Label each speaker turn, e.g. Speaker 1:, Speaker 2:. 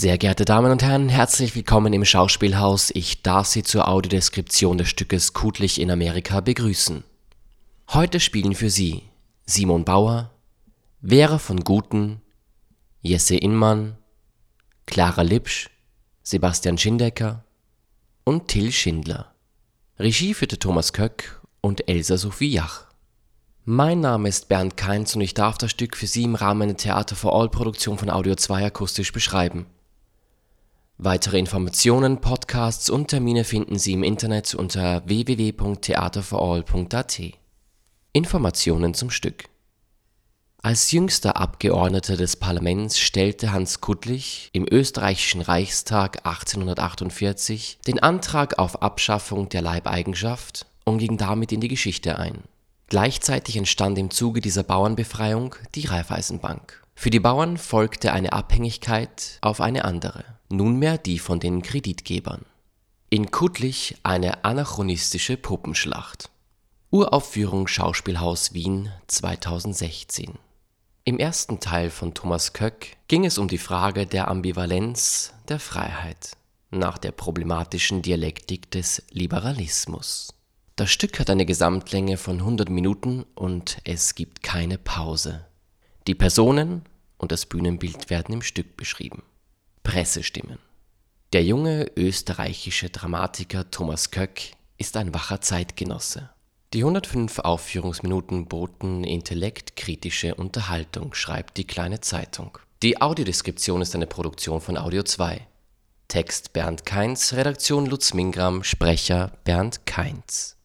Speaker 1: Sehr geehrte Damen und Herren, herzlich willkommen im Schauspielhaus. Ich darf Sie zur Audiodeskription des Stückes Kudlich in Amerika begrüßen. Heute spielen für Sie Simon Bauer, Vera von Guten, Jesse Inmann, Clara Lipsch, Sebastian Schindecker und Till Schindler. Regie führte Thomas Köck und Elsa Sophie Jach. Mein Name ist Bernd Kainz und ich darf das Stück für Sie im Rahmen der Theater for All Produktion von Audio 2 akustisch beschreiben. Weitere Informationen, Podcasts und Termine finden Sie im Internet unter www.theaterforall.at. Informationen zum Stück. Als jüngster Abgeordneter des Parlaments stellte Hans Kuttlich im österreichischen Reichstag 1848 den Antrag auf Abschaffung der Leibeigenschaft und ging damit in die Geschichte ein. Gleichzeitig entstand im Zuge dieser Bauernbefreiung die Raiffeisenbank. Für die Bauern folgte eine Abhängigkeit auf eine andere nunmehr die von den Kreditgebern. In Kuttlich eine anachronistische Puppenschlacht. Uraufführung Schauspielhaus Wien 2016. Im ersten Teil von Thomas Köck ging es um die Frage der Ambivalenz der Freiheit nach der problematischen Dialektik des Liberalismus. Das Stück hat eine Gesamtlänge von 100 Minuten und es gibt keine Pause. Die Personen und das Bühnenbild werden im Stück beschrieben. Pressestimmen. Der junge österreichische Dramatiker Thomas Köck ist ein wacher Zeitgenosse. Die 105 Aufführungsminuten boten intellektkritische Unterhaltung, schreibt die kleine Zeitung. Die Audiodeskription ist eine Produktion von Audio 2. Text Bernd Kainz, Redaktion Lutz Mingram, Sprecher Bernd Kainz.